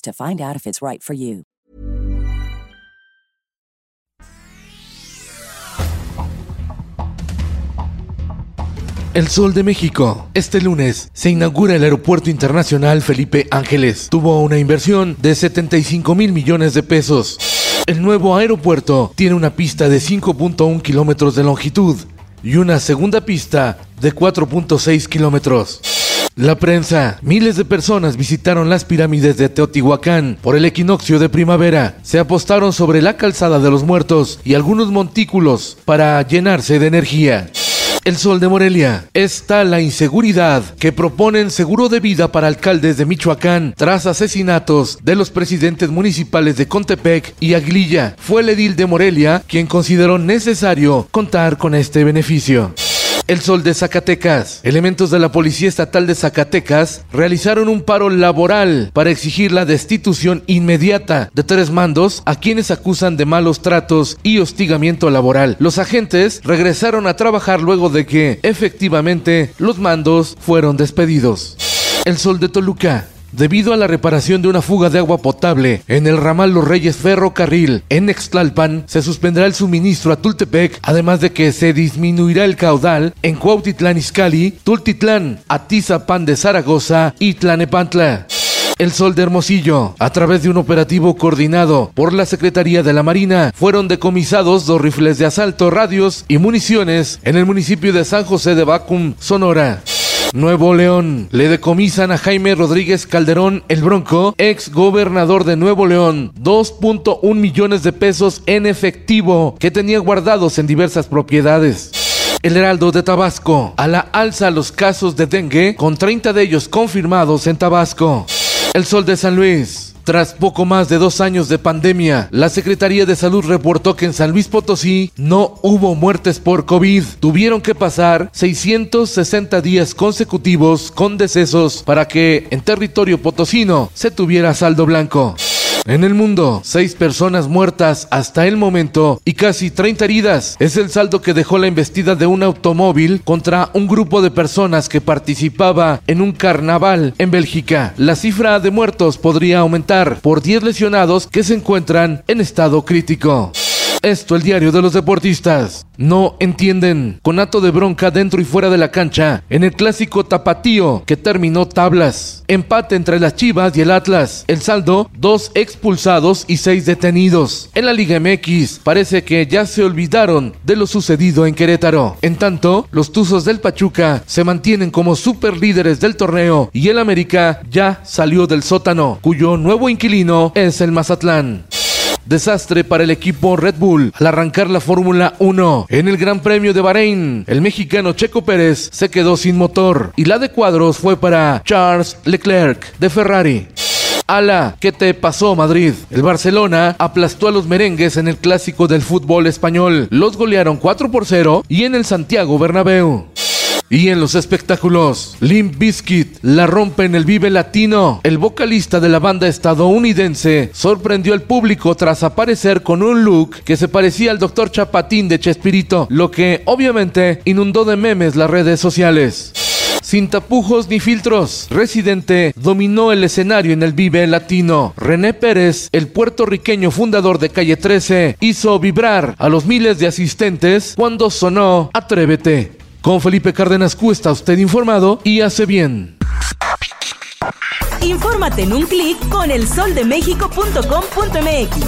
to find out if it's right for you. El Sol de México. Este lunes se inaugura el Aeropuerto Internacional Felipe Ángeles. Tuvo una inversión de 75 mil millones de pesos. El nuevo aeropuerto tiene una pista de 5.1 kilómetros de longitud y una segunda pista de 4.6 kilómetros. La prensa. Miles de personas visitaron las pirámides de Teotihuacán por el equinoccio de primavera. Se apostaron sobre la calzada de los muertos y algunos montículos para llenarse de energía. El Sol de Morelia. Está la inseguridad que proponen seguro de vida para alcaldes de Michoacán tras asesinatos de los presidentes municipales de Contepec y Aguililla. Fue el edil de Morelia quien consideró necesario contar con este beneficio. El Sol de Zacatecas. Elementos de la Policía Estatal de Zacatecas realizaron un paro laboral para exigir la destitución inmediata de tres mandos a quienes acusan de malos tratos y hostigamiento laboral. Los agentes regresaron a trabajar luego de que efectivamente los mandos fueron despedidos. El Sol de Toluca. Debido a la reparación de una fuga de agua potable en el ramal Los Reyes Ferrocarril en Extlalpan, se suspenderá el suministro a Tultepec, además de que se disminuirá el caudal en Cuautitlán Izcalli, Tultitlán, Atizapán de Zaragoza y Tlanepantla. El Sol de Hermosillo. A través de un operativo coordinado por la Secretaría de la Marina, fueron decomisados dos rifles de asalto, radios y municiones en el municipio de San José de Bacum, Sonora. Nuevo León. Le decomisan a Jaime Rodríguez Calderón, el Bronco, ex gobernador de Nuevo León, 2.1 millones de pesos en efectivo que tenía guardados en diversas propiedades. El Heraldo de Tabasco. A la alza los casos de dengue, con 30 de ellos confirmados en Tabasco. El Sol de San Luis. Tras poco más de dos años de pandemia, la Secretaría de Salud reportó que en San Luis Potosí no hubo muertes por COVID. Tuvieron que pasar 660 días consecutivos con decesos para que en territorio potosino se tuviera saldo blanco. En el mundo, seis personas muertas hasta el momento y casi 30 heridas. Es el saldo que dejó la embestida de un automóvil contra un grupo de personas que participaba en un carnaval en Bélgica. La cifra de muertos podría aumentar por 10 lesionados que se encuentran en estado crítico. Esto el diario de los deportistas. No entienden. Conato de bronca dentro y fuera de la cancha en el clásico tapatío que terminó tablas. Empate entre las Chivas y el Atlas. El saldo, dos expulsados y seis detenidos. En la Liga MX parece que ya se olvidaron de lo sucedido en Querétaro. En tanto, los Tuzos del Pachuca se mantienen como super líderes del torneo y el América ya salió del sótano, cuyo nuevo inquilino es el Mazatlán. Desastre para el equipo Red Bull al arrancar la Fórmula 1. En el Gran Premio de Bahrein, el mexicano Checo Pérez se quedó sin motor y la de cuadros fue para Charles Leclerc de Ferrari. Ala, ¿qué te pasó Madrid? El Barcelona aplastó a los merengues en el clásico del fútbol español. Los golearon 4 por 0 y en el Santiago Bernabéu. Y en los espectáculos, Limp Bizkit la rompe en el Vive Latino. El vocalista de la banda estadounidense sorprendió al público tras aparecer con un look que se parecía al Dr. Chapatín de Chespirito, lo que obviamente inundó de memes las redes sociales. Sin tapujos ni filtros, Residente dominó el escenario en el Vive Latino. René Pérez, el puertorriqueño fundador de Calle 13, hizo vibrar a los miles de asistentes cuando sonó Atrévete. Con Felipe Cárdenas Q está usted informado y hace bien. Infórmate en un clic con elsoldemexico.com.mx.